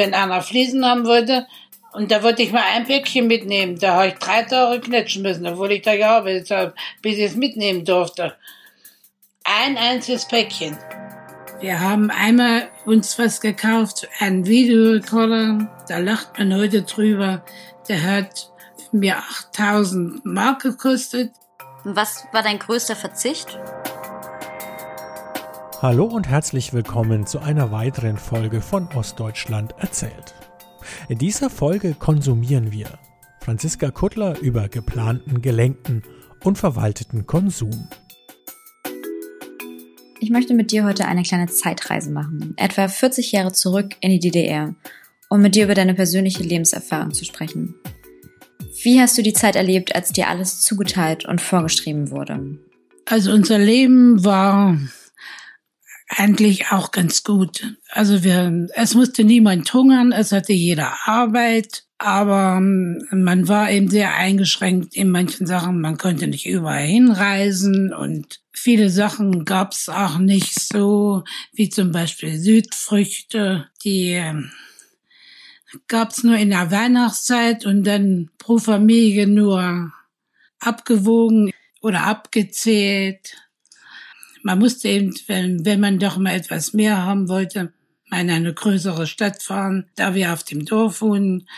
wenn einer Fliesen haben wollte, und da wollte ich mal ein Päckchen mitnehmen. Da habe ich drei Tage knetschen müssen, obwohl ich da gearbeitet habe, bis ich es mitnehmen durfte. Ein einziges Päckchen. Wir haben einmal uns was gekauft, einen Videorekorder. Da lacht man heute drüber. Der hat mir 8000 Mark gekostet. Was war dein größter Verzicht? Hallo und herzlich willkommen zu einer weiteren Folge von Ostdeutschland erzählt. In dieser Folge konsumieren wir Franziska Kuttler über geplanten, gelenkten und verwalteten Konsum. Ich möchte mit dir heute eine kleine Zeitreise machen, etwa 40 Jahre zurück in die DDR, um mit dir über deine persönliche Lebenserfahrung zu sprechen. Wie hast du die Zeit erlebt, als dir alles zugeteilt und vorgeschrieben wurde? Also unser Leben war eigentlich auch ganz gut. Also wir, es musste niemand hungern, es hatte jeder Arbeit, aber ähm, man war eben sehr eingeschränkt in manchen Sachen. Man konnte nicht überall hinreisen und viele Sachen gab es auch nicht so, wie zum Beispiel Südfrüchte, die ähm, gab es nur in der Weihnachtszeit und dann pro Familie nur abgewogen oder abgezählt man musste eben, wenn, wenn man doch mal etwas mehr haben wollte, mal in eine größere Stadt fahren. Da wir auf dem Dorf wohnen,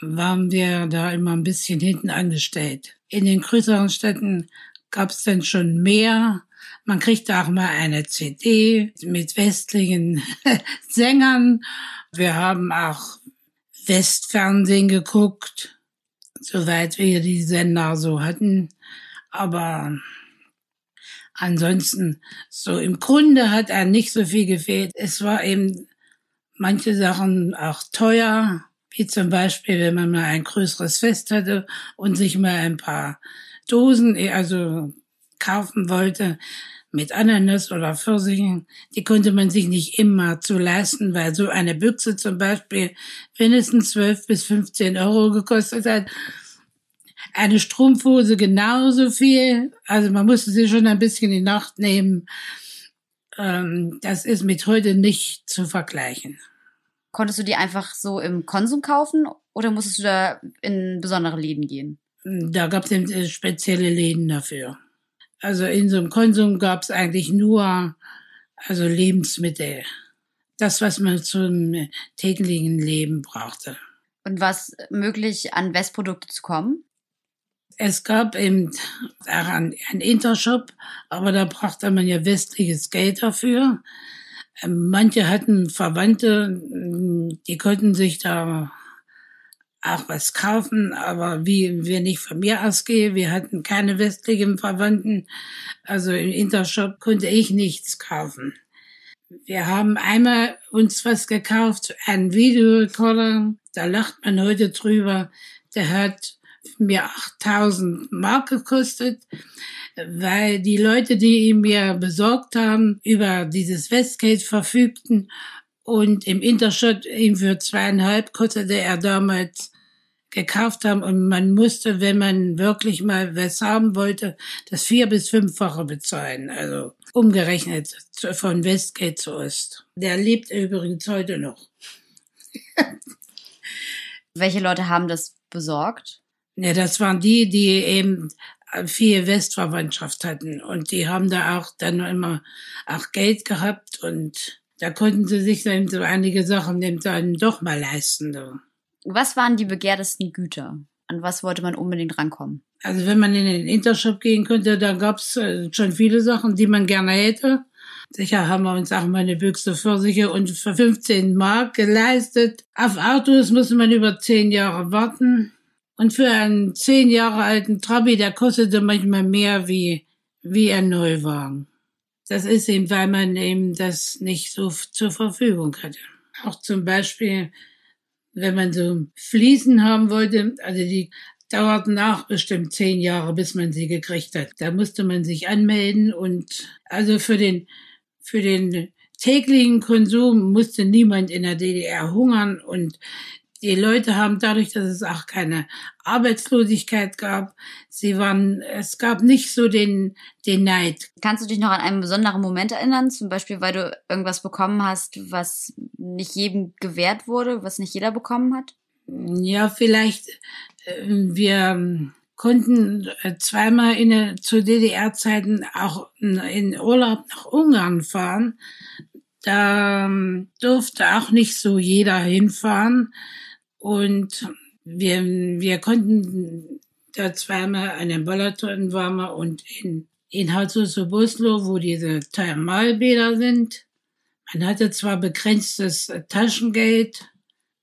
waren wir da immer ein bisschen hinten angestellt. In den größeren Städten gab es dann schon mehr. Man kriegte auch mal eine CD mit westlichen Sängern. Wir haben auch Westfernsehen geguckt, soweit wir die Sender so hatten. Aber Ansonsten, so im Grunde hat er nicht so viel gefehlt. Es war eben manche Sachen auch teuer, wie zum Beispiel, wenn man mal ein größeres Fest hatte und sich mal ein paar Dosen, also kaufen wollte, mit Ananas oder Pfirsichen, die konnte man sich nicht immer zu leisten, weil so eine Büchse zum Beispiel mindestens 12 bis 15 Euro gekostet hat eine Strumpfhose genauso viel. Also man musste sie schon ein bisschen in Nacht nehmen. Ähm, das ist mit heute nicht zu vergleichen. Konntest du die einfach so im Konsum kaufen oder musstest du da in besondere Läden gehen? Da gab es spezielle Läden dafür. Also in so einem Konsum gab es eigentlich nur also Lebensmittel. Das, was man zum täglichen Leben brauchte. Und was möglich, an Westprodukte zu kommen? Es gab eben einen Intershop, aber da brachte man ja westliches Geld dafür. Ähm, manche hatten Verwandte, die konnten sich da auch was kaufen, aber wie wir nicht von mir ausgehe, wir hatten keine westlichen Verwandten, also im Intershop konnte ich nichts kaufen. Wir haben einmal uns was gekauft, einen Videorekorder, da lacht man heute drüber, der hat mir 8000 Mark gekostet, weil die Leute, die ihn mir besorgt haben, über dieses Westgate verfügten und im Intershot ihm für zweieinhalb kostete er damals gekauft haben und man musste, wenn man wirklich mal was haben wollte, das vier- bis fünffache bezahlen. Also umgerechnet von Westgate zu Ost. Der lebt übrigens heute noch. Welche Leute haben das besorgt? Ja, das waren die, die eben viel Westverwandtschaft hatten und die haben da auch dann immer auch Geld gehabt und da konnten sie sich dann so einige Sachen dann doch mal leisten. So. Was waren die begehrtesten Güter? An was wollte man unbedingt rankommen? Also wenn man in den Intershop gehen könnte, da gab's äh, schon viele Sachen, die man gerne hätte. Sicher haben wir uns auch mal eine Büchse Pfirsiche und für 15 Mark geleistet. Auf Autos muss man über 10 Jahre warten. Und für einen zehn Jahre alten Trabi, der kostete manchmal mehr wie, wie ein Neuwagen. Das ist eben, weil man eben das nicht so zur Verfügung hatte. Auch zum Beispiel, wenn man so Fliesen haben wollte, also die dauerten auch bestimmt zehn Jahre, bis man sie gekriegt hat. Da musste man sich anmelden und also für den, für den täglichen Konsum musste niemand in der DDR hungern und die Leute haben dadurch, dass es auch keine Arbeitslosigkeit gab, sie waren, es gab nicht so den, den Neid. Kannst du dich noch an einen besonderen Moment erinnern? Zum Beispiel, weil du irgendwas bekommen hast, was nicht jedem gewährt wurde, was nicht jeder bekommen hat? Ja, vielleicht, äh, wir konnten äh, zweimal in, zu DDR-Zeiten auch in Urlaub nach Ungarn fahren. Da ähm, durfte auch nicht so jeder hinfahren. Und wir, wir konnten da zweimal an den Balaton waren wir und in, in Hatsusobuslo, wo diese Thermalbäder sind. Man hatte zwar begrenztes Taschengeld,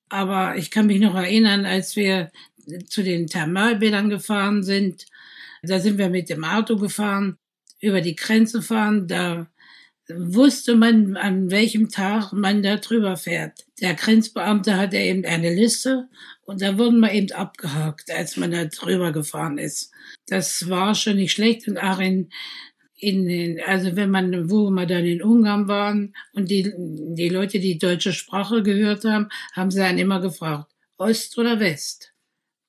aber ich kann mich noch erinnern, als wir zu den Thermalbädern gefahren sind, da sind wir mit dem Auto gefahren, über die Grenze fahren, da wusste man, an welchem Tag man da drüber fährt. Der Grenzbeamte hatte eben eine Liste und da wurden wir eben abgehakt, als man da drüber gefahren ist. Das war schon nicht schlecht und auch in, in den, also wenn man, wo wir dann in Ungarn waren und die, die Leute, die deutsche Sprache gehört haben, haben sie dann immer gefragt, Ost oder West?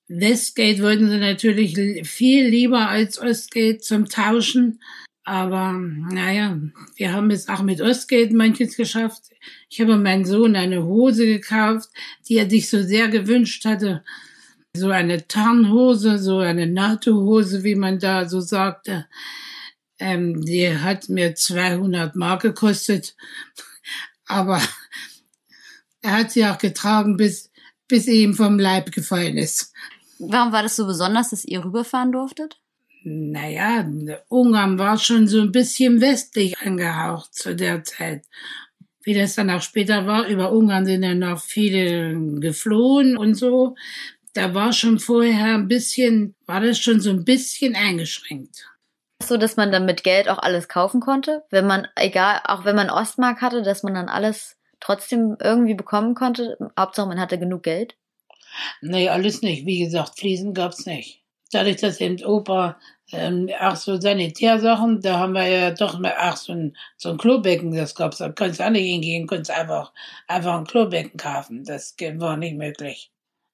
Westgate wollten sie natürlich viel lieber als Ostgate zum Tauschen. Aber naja, wir haben es auch mit Ostgeld manches geschafft. Ich habe meinem Sohn eine Hose gekauft, die er sich so sehr gewünscht hatte. So eine Tarnhose, so eine NATO-Hose, wie man da so sagte. Ähm, die hat mir 200 Mark gekostet. Aber er hat sie auch getragen, bis, bis sie ihm vom Leib gefallen ist. Warum war das so besonders, dass ihr rüberfahren durftet? Naja, Ungarn war schon so ein bisschen westlich angehaucht zu der Zeit. Wie das dann auch später war, über Ungarn sind dann noch viele geflohen und so. Da war schon vorher ein bisschen, war das schon so ein bisschen eingeschränkt. So, dass man dann mit Geld auch alles kaufen konnte, wenn man, egal, auch wenn man Ostmark hatte, dass man dann alles trotzdem irgendwie bekommen konnte. Hauptsache man hatte genug Geld. Nee, alles nicht. Wie gesagt, Fliesen gab's nicht dadurch, dass eben Opa ähm, auch so Sanitärsachen, da haben wir ja doch mal auch so ein, so ein Klobecken, das gab's, da konntest du auch nicht hingehen, konntest einfach, einfach ein Klobecken kaufen. Das war nicht möglich.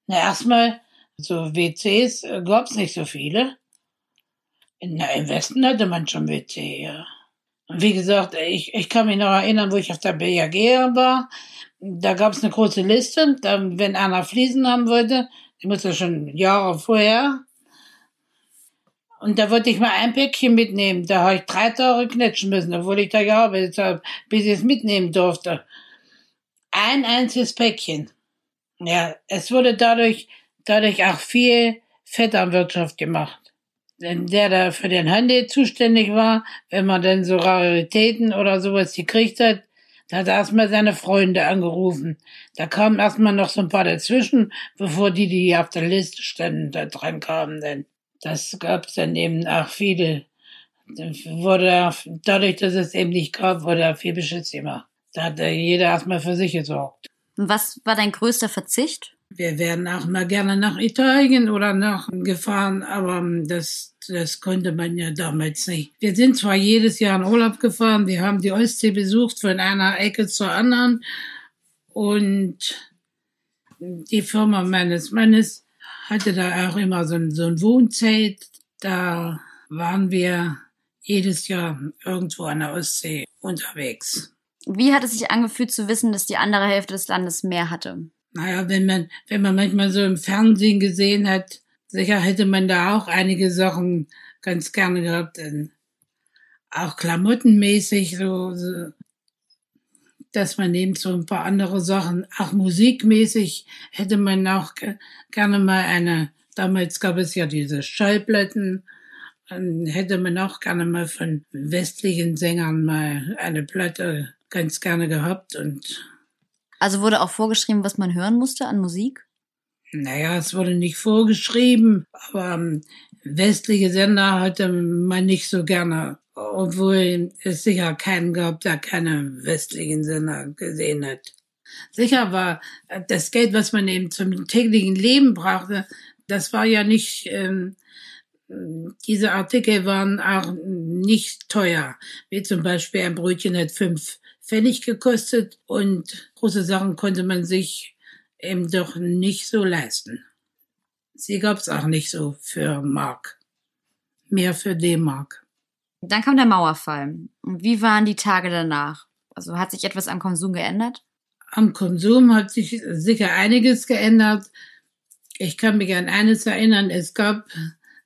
Na, erstmal, so WCs äh, gab's nicht so viele. Na, im Westen hatte man schon WC, ja. Und wie gesagt, ich, ich kann mich noch erinnern, wo ich auf der BAG war. Da gab's eine große Liste. Da, wenn einer Fliesen haben wollte, die musste schon Jahre vorher und da wollte ich mal ein Päckchen mitnehmen. Da habe ich drei Tage knetschen müssen, obwohl ich da gearbeitet habe, bis ich es mitnehmen durfte. Ein einziges Päckchen. Ja, es wurde dadurch, dadurch auch viel Vetternwirtschaft gemacht. Denn der da für den Handel zuständig war, wenn man dann so Raritäten oder sowas gekriegt hat, da hat er erstmal seine Freunde angerufen. Da kamen erstmal noch so ein paar dazwischen, bevor die, die auf der Liste standen, da dran kamen denn das gab es dann eben auch viele. Wurde dadurch, dass es eben nicht gab, wurde viel Beschiss gemacht. Da hat jeder erstmal für sich gesorgt. Was war dein größter Verzicht? Wir wären auch mal gerne nach Italien oder nach gefahren, aber das, das konnte man ja damals nicht. Wir sind zwar jedes Jahr in Urlaub gefahren, wir haben die Ostsee besucht von einer Ecke zur anderen und die Firma meines Mannes hatte da auch immer so ein, so ein Wohnzelt. Da waren wir jedes Jahr irgendwo an der Ostsee unterwegs. Wie hat es sich angefühlt zu wissen, dass die andere Hälfte des Landes mehr hatte? Naja, wenn man, wenn man manchmal so im Fernsehen gesehen hat, sicher hätte man da auch einige Sachen ganz gerne gehabt, denn auch klamottenmäßig so, so dass man eben so ein paar andere Sachen, auch musikmäßig hätte man auch gerne mal eine, damals gab es ja diese Schallplatten, hätte man auch gerne mal von westlichen Sängern mal eine Platte ganz gerne gehabt und also wurde auch vorgeschrieben, was man hören musste an Musik? Naja, es wurde nicht vorgeschrieben, aber ähm, westliche Sender hatte man nicht so gerne obwohl es sicher keinen gab, der keine westlichen Sender gesehen hat. Sicher war das Geld, was man eben zum täglichen Leben brauchte, das war ja nicht, ähm, diese Artikel waren auch nicht teuer. Wie zum Beispiel ein Brötchen hat fünf Pfennig gekostet und große Sachen konnte man sich eben doch nicht so leisten. Sie gab's auch nicht so für Mark. Mehr für D-Mark. Dann kam der Mauerfall. Und wie waren die Tage danach? Also hat sich etwas am Konsum geändert? Am Konsum hat sich sicher einiges geändert. Ich kann mich an eines erinnern. Es gab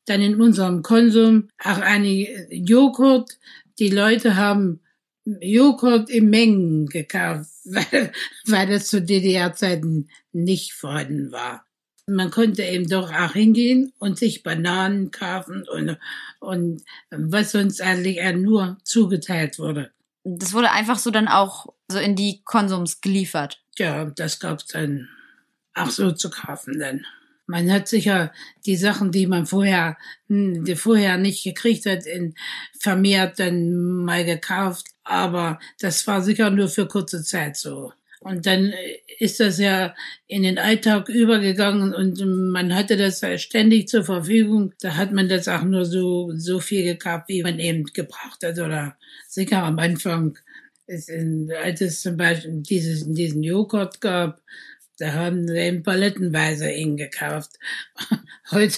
dann in unserem Konsum auch eine Joghurt. Die Leute haben Joghurt in Mengen gekauft, weil, weil das zu DDR-Zeiten nicht vorhanden war. Man konnte eben doch auch hingehen und sich Bananen kaufen und, und was uns eigentlich nur zugeteilt wurde. Das wurde einfach so dann auch so in die Konsums geliefert. Ja, das gab's dann auch so zu kaufen dann. Man hat sicher die Sachen, die man vorher, hm, die vorher nicht gekriegt hat, in, vermehrt dann mal gekauft. Aber das war sicher nur für kurze Zeit so. Und dann ist das ja in den Alltag übergegangen und man hatte das ständig zur Verfügung. Da hat man das auch nur so, so viel gekauft, wie man eben gebraucht hat. Oder sicher am Anfang, ist in, als es zum Beispiel dieses, diesen Joghurt gab, da haben sie eben palettenweise ihn gekauft. Heute,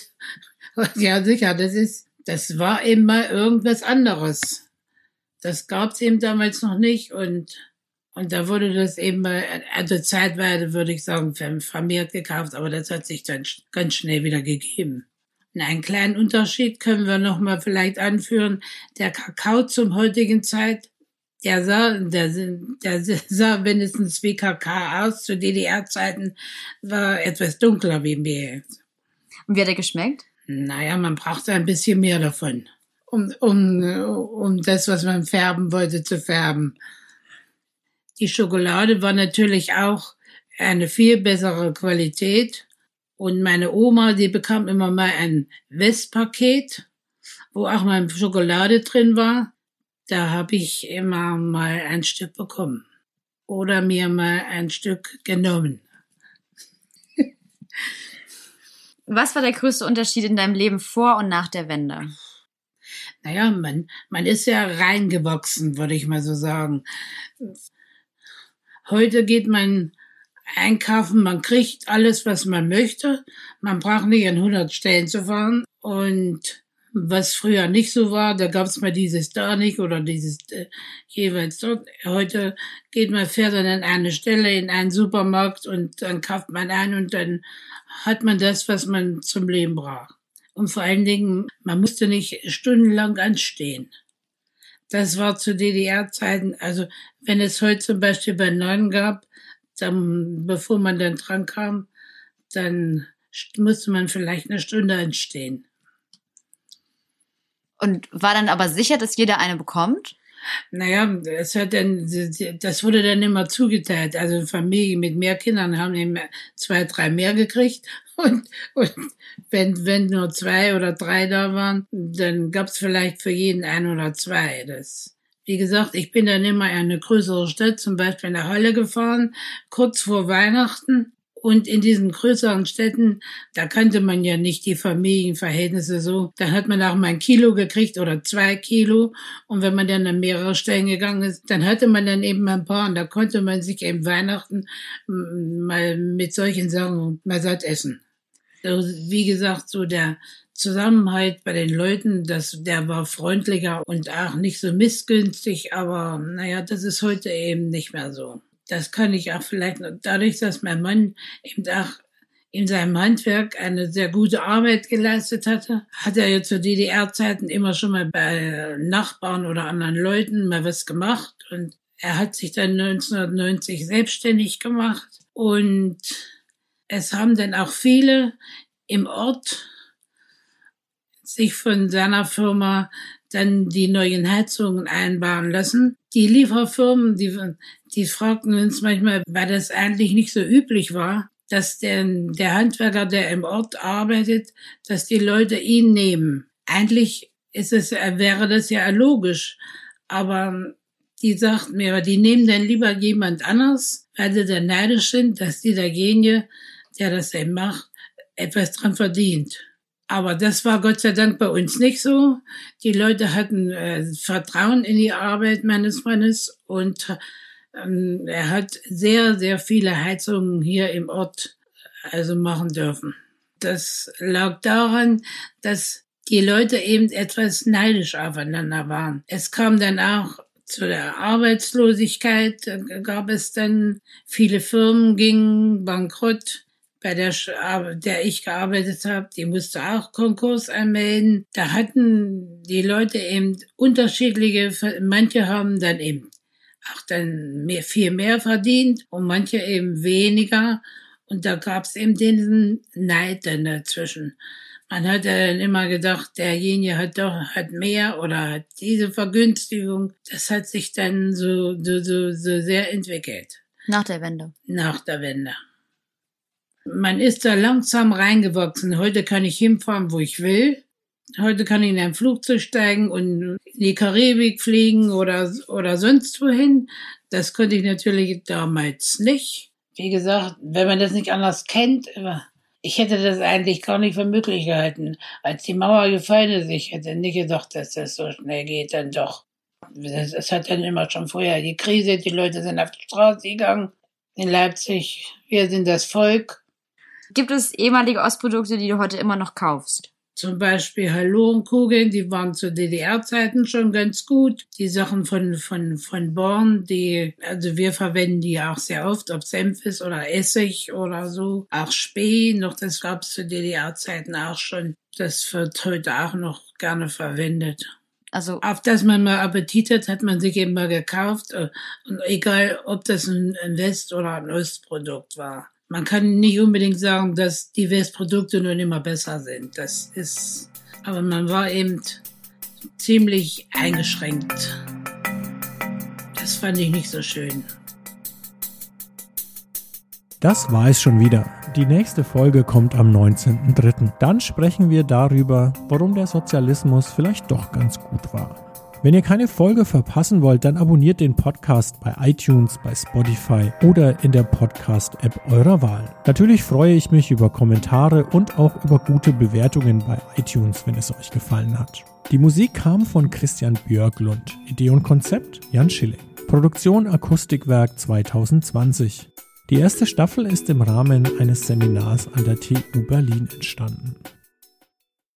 ja sicher, das ist, das war eben mal irgendwas anderes. Das gab's eben damals noch nicht und, und da wurde das eben mal, also zeitweise würde ich sagen, vermehrt gekauft, aber das hat sich dann ganz schnell wieder gegeben. Und einen kleinen Unterschied können wir noch mal vielleicht anführen. Der Kakao zum heutigen Zeit der sah, der, der sah mindestens wie KK aus. Zu DDR-Zeiten war etwas dunkler wie mir jetzt. Und wie hat er geschmeckt? Naja, man brauchte ein bisschen mehr davon, um, um, um das, was man färben wollte, zu färben. Die Schokolade war natürlich auch eine viel bessere Qualität. Und meine Oma, die bekam immer mal ein Westpaket, wo auch mal Schokolade drin war. Da habe ich immer mal ein Stück bekommen oder mir mal ein Stück genommen. Was war der größte Unterschied in deinem Leben vor und nach der Wende? Naja, man, man ist ja reingewachsen, würde ich mal so sagen. Heute geht man einkaufen, man kriegt alles, was man möchte. Man braucht nicht an 100 Stellen zu fahren und was früher nicht so war. Da gab es mal dieses da nicht oder dieses äh, jeweils dort. Heute geht man, fährt dann an eine Stelle in einen Supermarkt und dann kauft man ein und dann hat man das, was man zum Leben braucht. Und vor allen Dingen, man musste nicht stundenlang anstehen. Das war zu DDR-Zeiten, also wenn es heute zum Beispiel bei Neuen gab, dann, bevor man dann dran kam, dann musste man vielleicht eine Stunde anstehen. Und war dann aber sicher, dass jeder eine bekommt? Naja, es hat dann, das wurde dann immer zugeteilt. Also Familien mit mehr Kindern haben eben zwei, drei mehr gekriegt. Und, und wenn, wenn nur zwei oder drei da waren, dann gab's vielleicht für jeden ein oder zwei. Das, wie gesagt, ich bin dann immer in eine größere Stadt, zum Beispiel nach Halle gefahren, kurz vor Weihnachten. Und in diesen größeren Städten, da kannte man ja nicht die Familienverhältnisse so. Da hat man auch mal ein Kilo gekriegt oder zwei Kilo. Und wenn man dann an mehrere Stellen gegangen ist, dann hatte man dann eben ein paar. Und da konnte man sich eben Weihnachten mal mit solchen Sachen mal satt essen. Wie gesagt, so der Zusammenhalt bei den Leuten, das, der war freundlicher und auch nicht so missgünstig. Aber naja, das ist heute eben nicht mehr so das kann ich auch vielleicht dadurch, dass mein Mann eben auch in seinem Handwerk eine sehr gute Arbeit geleistet hatte, hat er ja zu DDR-Zeiten immer schon mal bei Nachbarn oder anderen Leuten mal was gemacht. Und er hat sich dann 1990 selbstständig gemacht. Und es haben dann auch viele im Ort sich von seiner Firma dann die neuen Heizungen einbauen lassen. Die Lieferfirmen, die, die fragten uns manchmal, weil das eigentlich nicht so üblich war, dass der, der Handwerker, der im Ort arbeitet, dass die Leute ihn nehmen. Eigentlich ist es, wäre das ja logisch, aber die sagten mir, die nehmen dann lieber jemand anders, weil sie dann neidisch sind, dass die derjenige, der das eben macht, etwas dran verdient. Aber das war Gott sei Dank bei uns nicht so. Die Leute hatten äh, Vertrauen in die Arbeit meines Mannes und Ähm, er hat sehr, sehr viele Heizungen hier im Ort also machen dürfen. Das lag daran, dass die Leute eben etwas neidisch aufeinander waren. Es kam dann auch zu der Arbeitslosigkeit, da gab es dann viele Firmen gingen bankrott. Bei der, der ich gearbeitet habe, die musste auch Konkurs anmelden. Da hatten die Leute eben unterschiedliche, manche haben dann eben auch dann mehr, viel mehr verdient und manche eben weniger. Und da gab es eben diesen Neid dann dazwischen. Man hat ja dann immer gedacht, derjenige hat doch, hat mehr oder hat diese Vergünstigung. Das hat sich dann so, so, so, so sehr entwickelt. Nach der Wende. Nach der Wende. Man ist da langsam reingewachsen. Heute kann ich hinfahren, wo ich will. Heute kann ich in ein Flugzeug steigen und in die Karibik fliegen oder, oder sonst wohin. Das konnte ich natürlich damals nicht. Wie gesagt, wenn man das nicht anders kennt, ich hätte das eigentlich gar nicht für möglich gehalten. Als die Mauer gefallen ist, ich hätte nicht gedacht, dass das so schnell geht, dann doch. Es hat dann immer schon vorher die Krise, die Leute sind auf die Straße gegangen. In Leipzig, wir sind das Volk. Gibt es ehemalige Ostprodukte, die du heute immer noch kaufst? Zum Beispiel Hallorenkugeln, die waren zu DDR-Zeiten schon ganz gut. Die Sachen von, von, von Born, die, also wir verwenden die auch sehr oft, ob Senf ist oder Essig oder so. Auch Spee, noch das gab es zu DDR-Zeiten auch schon. Das wird heute auch noch gerne verwendet. Also auf das man mal Appetit hat, hat man sich eben mal gekauft. Und egal, ob das ein West- oder ein Ostprodukt war man kann nicht unbedingt sagen, dass die Westprodukte nun immer besser sind. Das ist, aber man war eben ziemlich eingeschränkt. Das fand ich nicht so schön. Das war es schon wieder. Die nächste Folge kommt am 19.03. Dann sprechen wir darüber, warum der Sozialismus vielleicht doch ganz gut war. Wenn ihr keine Folge verpassen wollt, dann abonniert den Podcast bei iTunes, bei Spotify oder in der Podcast-App eurer Wahl. Natürlich freue ich mich über Kommentare und auch über gute Bewertungen bei iTunes, wenn es euch gefallen hat. Die Musik kam von Christian Björklund. Idee und Konzept Jan Schilling. Produktion Akustikwerk 2020. Die erste Staffel ist im Rahmen eines Seminars an der TU Berlin entstanden.